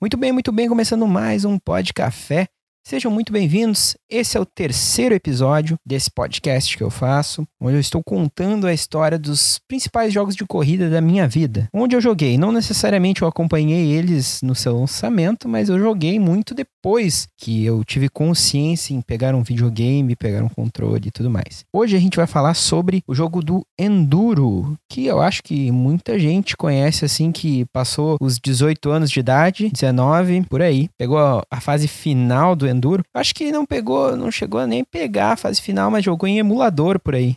Muito bem, muito bem, começando mais um Pod Café. Sejam muito bem-vindos. Esse é o terceiro episódio desse podcast que eu faço, onde eu estou contando a história dos principais jogos de corrida da minha vida. Onde eu joguei, não necessariamente eu acompanhei eles no seu lançamento, mas eu joguei muito depois que eu tive consciência em pegar um videogame, pegar um controle e tudo mais. Hoje a gente vai falar sobre o jogo do Enduro, que eu acho que muita gente conhece assim que passou os 18 anos de idade, 19 por aí, pegou a fase final do Enduro. Acho que não pegou, não chegou a nem pegar a fase final, mas jogou em emulador por aí.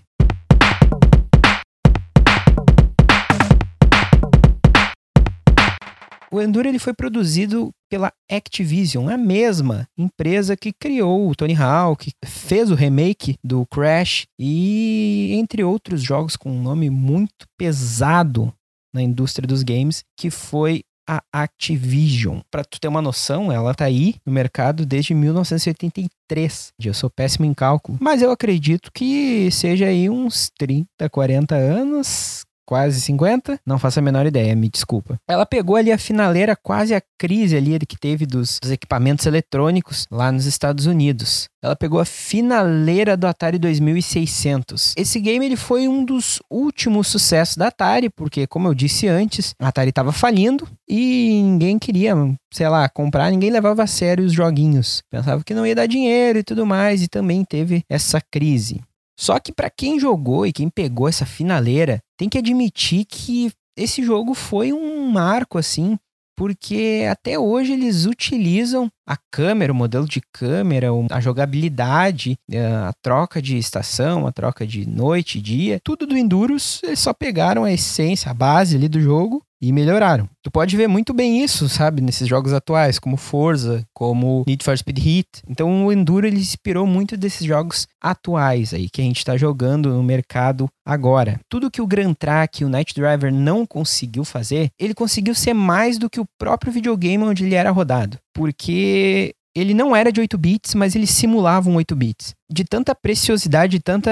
O Enduro ele foi produzido pela Activision, a mesma empresa que criou o Tony Hawk, fez o remake do Crash e entre outros jogos com um nome muito pesado na indústria dos games, que foi a Activision. Para tu ter uma noção, ela tá aí no mercado desde 1983. Eu sou péssimo em cálculo, mas eu acredito que seja aí uns 30, 40 anos quase 50, não faço a menor ideia, me desculpa. Ela pegou ali a finaleira, quase a crise ali que teve dos, dos, equipamentos eletrônicos lá nos Estados Unidos. Ela pegou a finaleira do Atari 2600. Esse game ele foi um dos últimos sucessos da Atari, porque como eu disse antes, a Atari estava falindo e ninguém queria, sei lá, comprar, ninguém levava a sério os joguinhos. Pensava que não ia dar dinheiro e tudo mais, e também teve essa crise. Só que para quem jogou e quem pegou essa finaleira, tem que admitir que esse jogo foi um marco assim, porque até hoje eles utilizam a câmera, o modelo de câmera, a jogabilidade, eh, a troca de estação, a troca de noite e dia, tudo do Endurus, eles só pegaram a essência, a base ali do jogo e melhoraram. Tu pode ver muito bem isso, sabe, nesses jogos atuais, como Forza, como Need for Speed Heat. Então o Enduro ele inspirou muito desses jogos atuais aí que a gente está jogando no mercado agora. Tudo que o Grand Track o Night Driver não conseguiu fazer, ele conseguiu ser mais do que o próprio videogame onde ele era rodado, porque ele não era de 8 bits, mas ele simulava um 8 bits. De tanta preciosidade, de, tanta,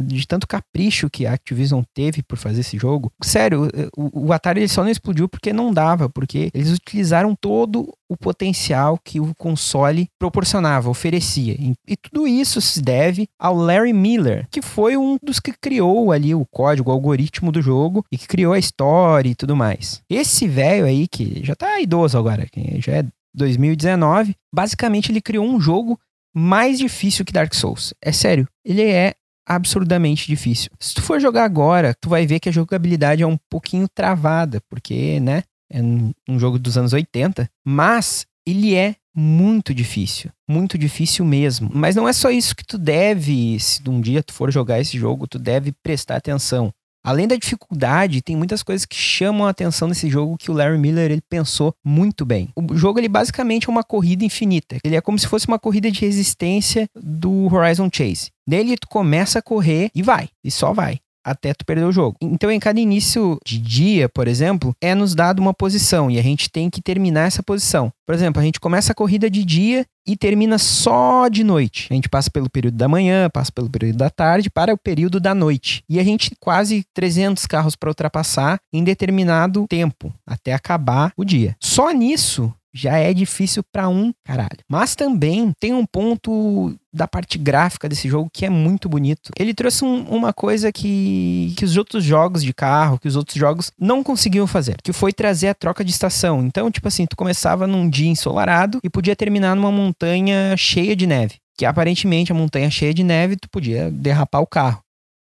de tanto capricho que a Activision teve por fazer esse jogo. Sério, o, o Atari só não explodiu porque não dava, porque eles utilizaram todo o potencial que o console proporcionava, oferecia. E tudo isso se deve ao Larry Miller, que foi um dos que criou ali o código, o algoritmo do jogo e que criou a história e tudo mais. Esse velho aí, que já tá idoso agora, já é 2019, basicamente ele criou um jogo mais difícil que Dark Souls. É sério, ele é absurdamente difícil. Se tu for jogar agora, tu vai ver que a jogabilidade é um pouquinho travada, porque, né, é um jogo dos anos 80, mas ele é muito difícil, muito difícil mesmo. Mas não é só isso que tu deve, se um dia tu for jogar esse jogo, tu deve prestar atenção. Além da dificuldade, tem muitas coisas que chamam a atenção nesse jogo que o Larry Miller ele pensou muito bem. O jogo ele basicamente é uma corrida infinita. Ele é como se fosse uma corrida de resistência do Horizon Chase. Nele tu começa a correr e vai, e só vai até tu perder o jogo. Então, em cada início de dia, por exemplo, é nos dado uma posição e a gente tem que terminar essa posição. Por exemplo, a gente começa a corrida de dia e termina só de noite. A gente passa pelo período da manhã, passa pelo período da tarde, para o período da noite. E a gente quase 300 carros para ultrapassar em determinado tempo, até acabar o dia. Só nisso já é difícil para um caralho. Mas também tem um ponto da parte gráfica desse jogo que é muito bonito. Ele trouxe um, uma coisa que, que os outros jogos de carro, que os outros jogos não conseguiam fazer, que foi trazer a troca de estação. Então, tipo assim, tu começava num dia ensolarado e podia terminar numa montanha cheia de neve. Que aparentemente a montanha cheia de neve, tu podia derrapar o carro.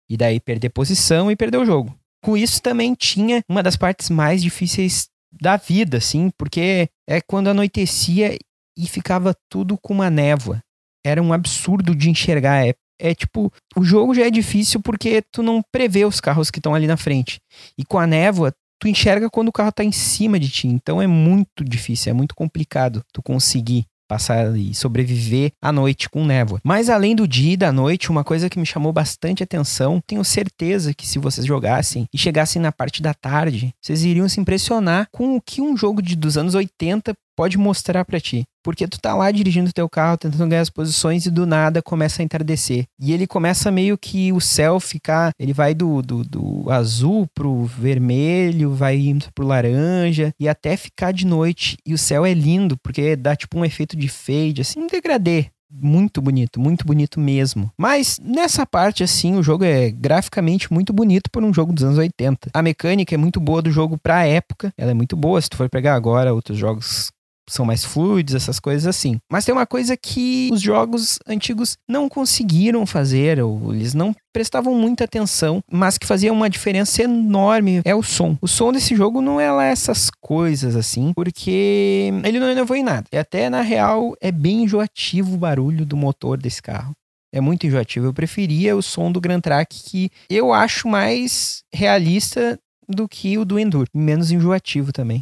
E daí perder posição e perder o jogo. Com isso também tinha uma das partes mais difíceis da vida, assim, porque é quando anoitecia e ficava tudo com uma névoa. Era um absurdo de enxergar. É, é tipo, o jogo já é difícil porque tu não prevê os carros que estão ali na frente. E com a névoa, tu enxerga quando o carro tá em cima de ti. Então é muito difícil, é muito complicado tu conseguir passar e sobreviver à noite com névoa. Mas além do dia e da noite, uma coisa que me chamou bastante atenção, tenho certeza que se vocês jogassem e chegassem na parte da tarde, vocês iriam se impressionar com o que um jogo de, dos anos 80 pode mostrar para ti. Porque tu tá lá dirigindo teu carro, tentando ganhar as posições e do nada começa a entardecer. E ele começa meio que o céu ficar, ele vai do, do, do azul pro vermelho, vai indo pro laranja e até ficar de noite. E o céu é lindo, porque dá tipo um efeito de fade, assim, um degradê muito bonito, muito bonito mesmo. Mas nessa parte, assim, o jogo é graficamente muito bonito por um jogo dos anos 80. A mecânica é muito boa do jogo pra época. Ela é muito boa. Se tu for pegar agora outros jogos são mais fluidos, essas coisas assim. Mas tem uma coisa que os jogos antigos não conseguiram fazer, ou eles não prestavam muita atenção, mas que fazia uma diferença enorme, é o som. O som desse jogo não é lá essas coisas assim, porque ele não inovou em nada. E até na real é bem enjoativo o barulho do motor desse carro. É muito enjoativo. Eu preferia o som do Grand Track, que eu acho mais realista do que o do Enduro, menos enjoativo também.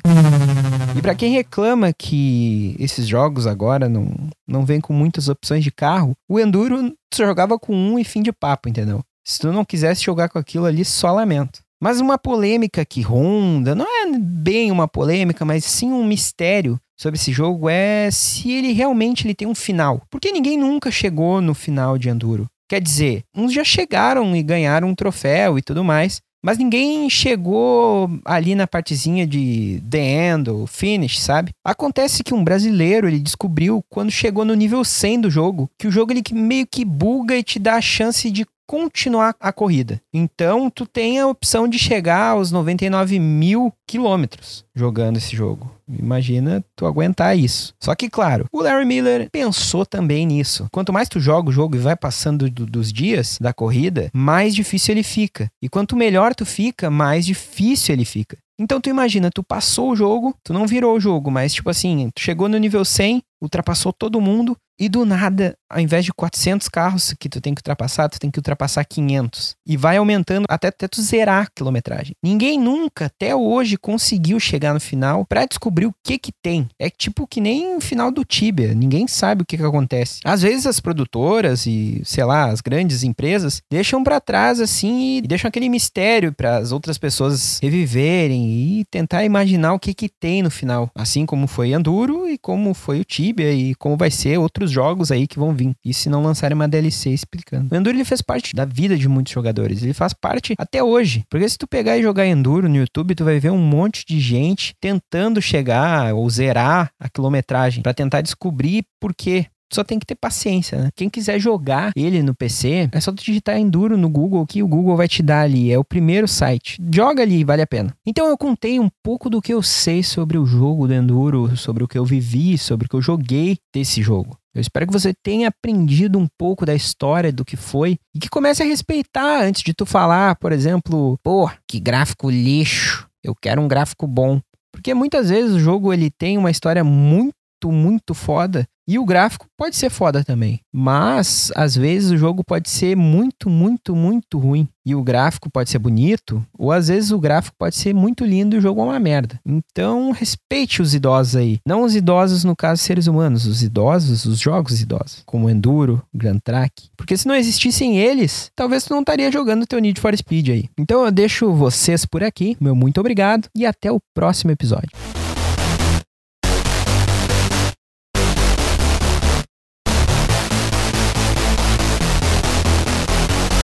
E para quem reclama que esses jogos agora não, não vêm com muitas opções de carro, o Enduro só jogava com um e fim de papo, entendeu? Se tu não quisesse jogar com aquilo ali, só lamento. Mas uma polêmica que ronda, não é bem uma polêmica, mas sim um mistério sobre esse jogo é se ele realmente ele tem um final. Porque ninguém nunca chegou no final de Enduro. Quer dizer, uns já chegaram e ganharam um troféu e tudo mais, mas ninguém chegou ali na partezinha de the end ou finish, sabe? Acontece que um brasileiro, ele descobriu quando chegou no nível 100 do jogo, que o jogo ele meio que buga e te dá a chance de continuar a corrida. Então, tu tem a opção de chegar aos 99 mil quilômetros jogando esse jogo. Imagina tu aguentar isso. Só que, claro, o Larry Miller pensou também nisso. Quanto mais tu joga o jogo e vai passando do, dos dias da corrida, mais difícil ele fica. E quanto melhor tu fica, mais difícil ele fica. Então tu imagina, tu passou o jogo, tu não virou o jogo, mas tipo assim, tu chegou no nível 100, ultrapassou todo mundo e do nada, ao invés de 400 carros que tu tem que ultrapassar, tu tem que ultrapassar 500. E vai aumentando até, até tu zerar a quilometragem. Ninguém nunca, até hoje, conseguiu chegar no final para descobrir o que que tem. É tipo que nem o final do Tibia. Ninguém sabe o que que acontece. Às vezes as produtoras e, sei lá, as grandes empresas deixam para trás assim e deixam aquele mistério para as outras pessoas reviverem e tentar imaginar o que que tem no final. Assim como foi Enduro e como foi o Tibia e como vai ser outros jogos aí que vão vir. E se não lançarem uma DLC explicando. O Enduro ele fez parte da vida de muitos jogadores. Ele faz parte até hoje. Porque se tu pegar e jogar Enduro no YouTube, tu vai ver um monte de gente tentando chegar ou zerar a quilometragem para tentar descobrir por quê só tem que ter paciência, né? Quem quiser jogar ele no PC, é só tu digitar Enduro no Google que o Google vai te dar ali. É o primeiro site. Joga ali, vale a pena. Então eu contei um pouco do que eu sei sobre o jogo do Enduro, sobre o que eu vivi, sobre o que eu joguei desse jogo. Eu espero que você tenha aprendido um pouco da história do que foi e que comece a respeitar antes de tu falar, por exemplo, pô, que gráfico lixo. Eu quero um gráfico bom. Porque muitas vezes o jogo ele tem uma história muito, muito foda e o gráfico pode ser foda também. Mas, às vezes, o jogo pode ser muito, muito, muito ruim. E o gráfico pode ser bonito, ou às vezes o gráfico pode ser muito lindo e o jogo é uma merda. Então, respeite os idosos aí. Não os idosos, no caso, seres humanos. Os idosos, os jogos idosos. Como Enduro, Grand Track. Porque se não existissem eles, talvez tu não estaria jogando teu Need for Speed aí. Então, eu deixo vocês por aqui. Meu muito obrigado e até o próximo episódio.